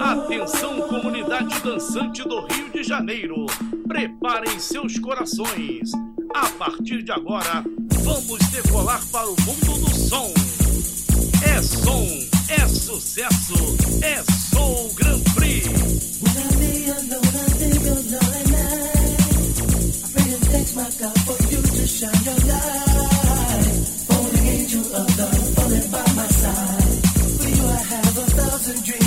Atenção, comunidade dançante do Rio de Janeiro. Preparem seus corações. A partir de agora, vamos decolar para o mundo do som. É som, é sucesso, é Soul Grand Prix. shine thousand dreams.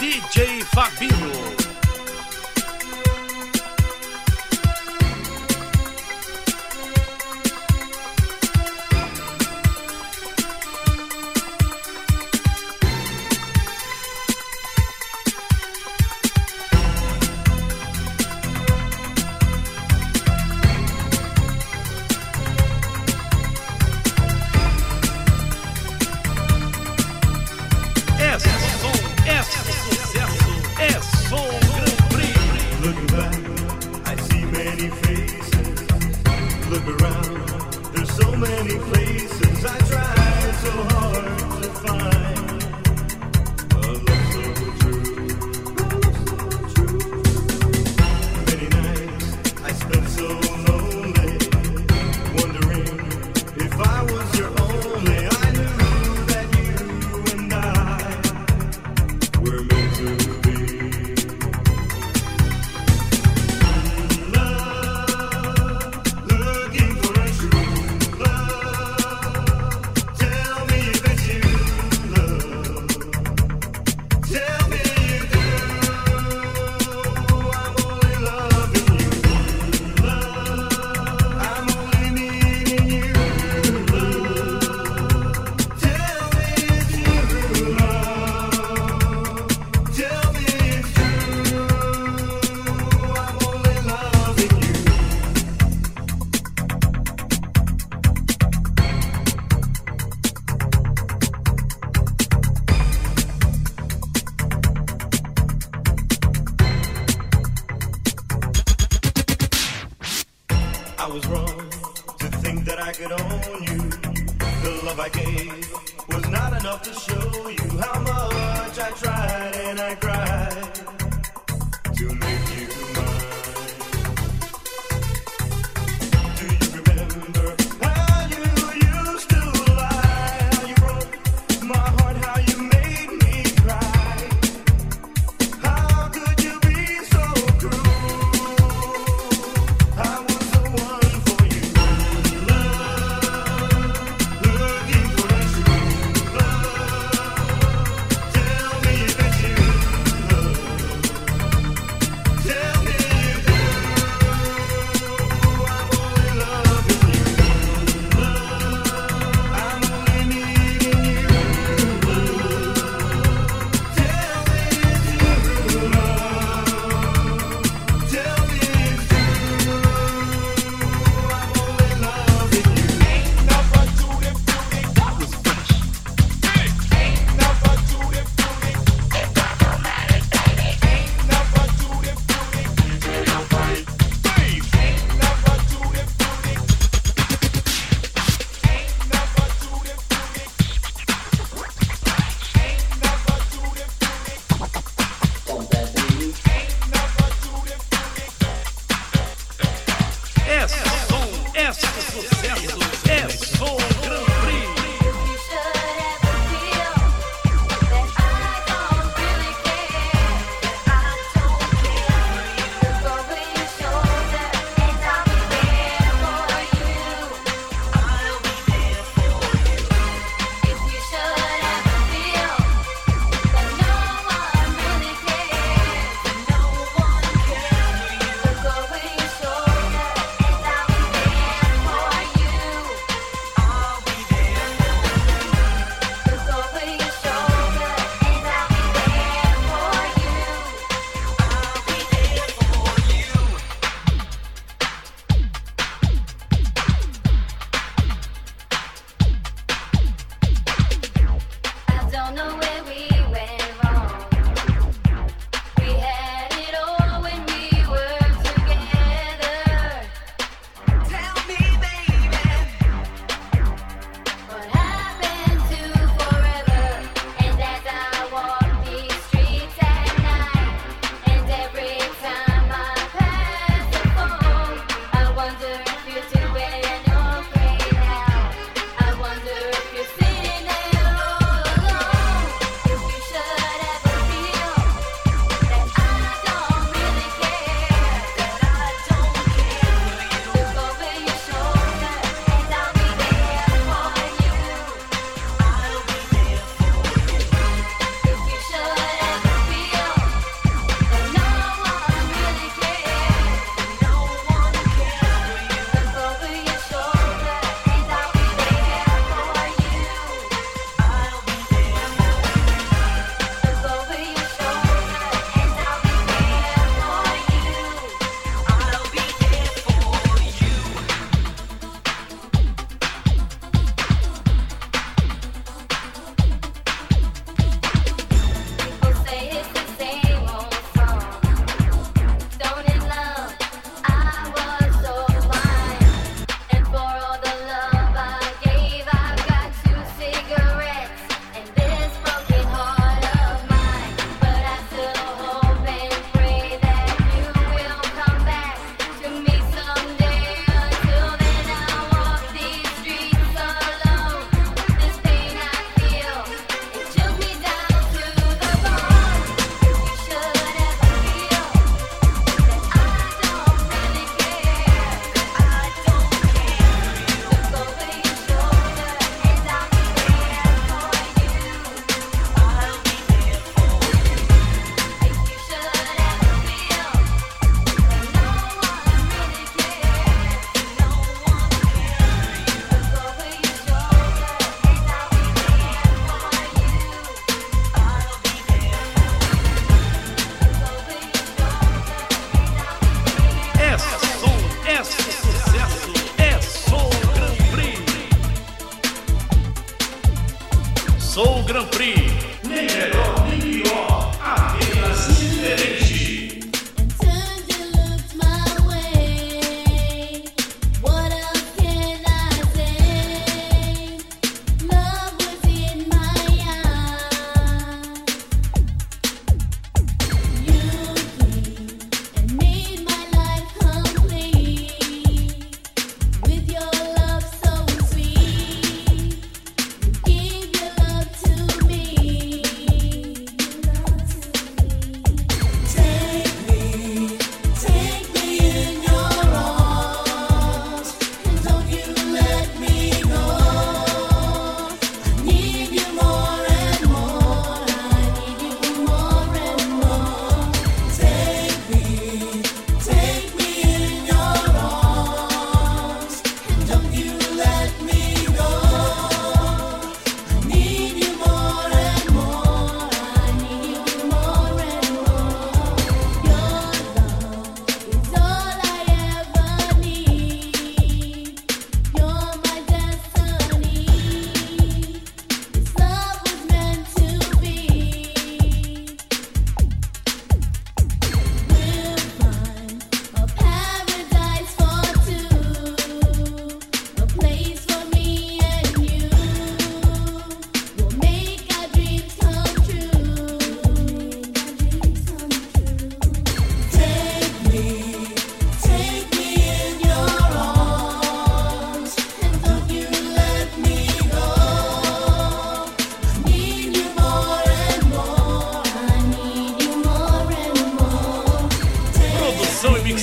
DJ Fabinho.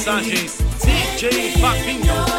Mixagens DJ Fabinho.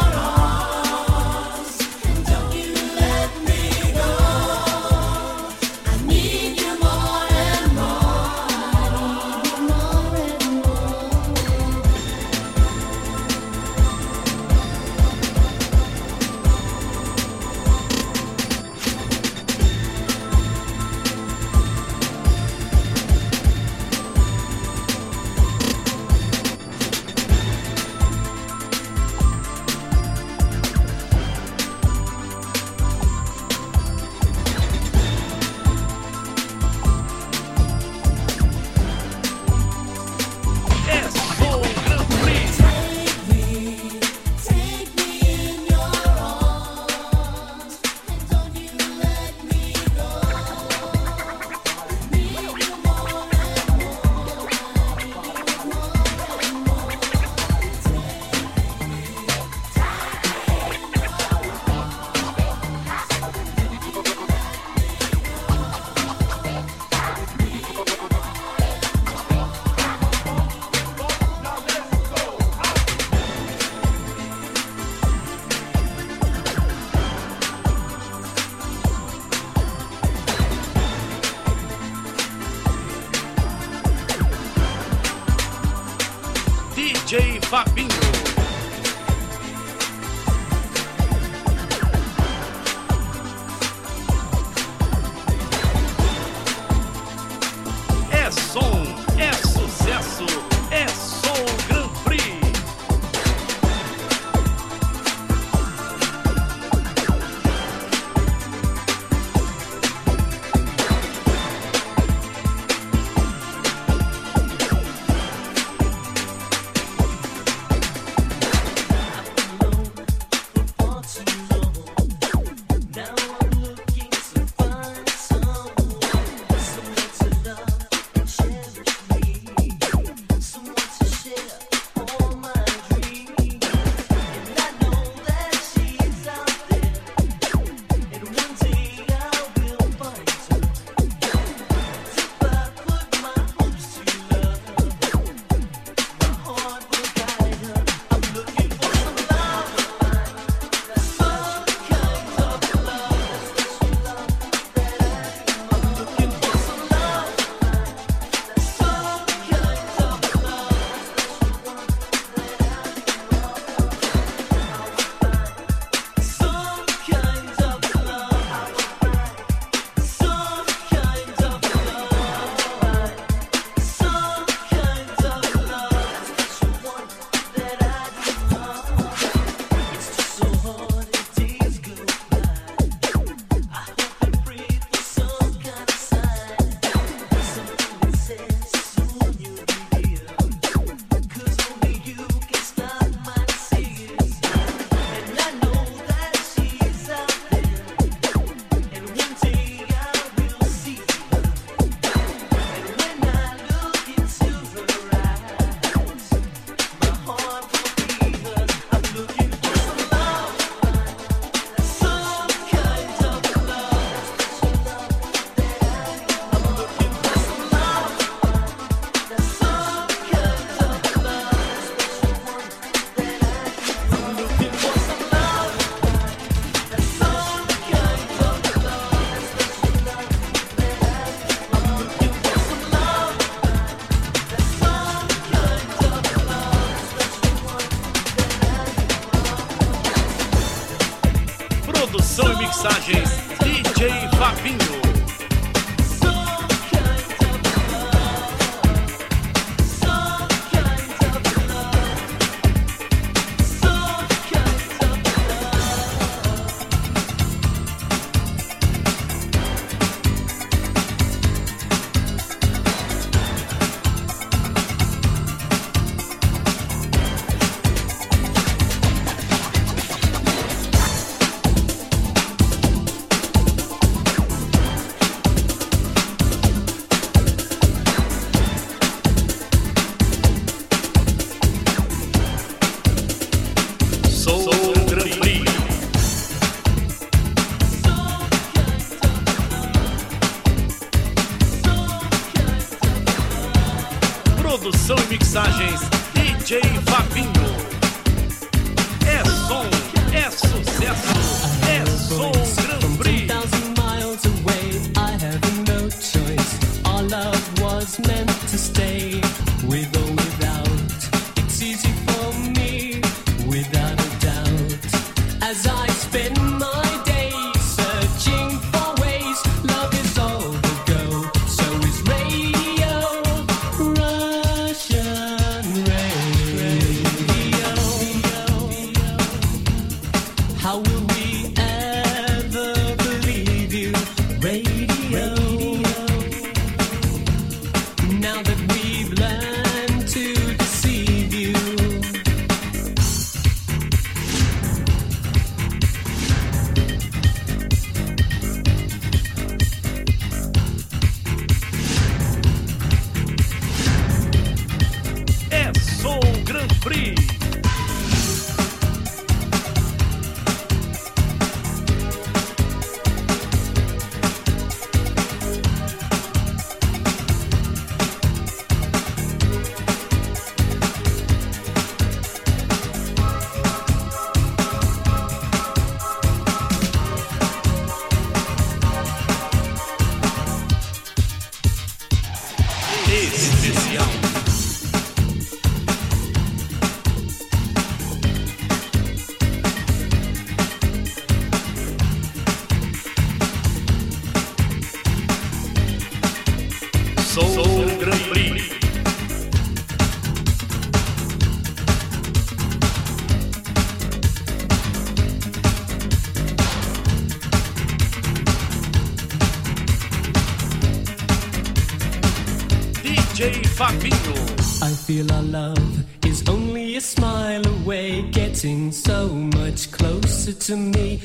feel our love is only a smile away, getting so much closer to me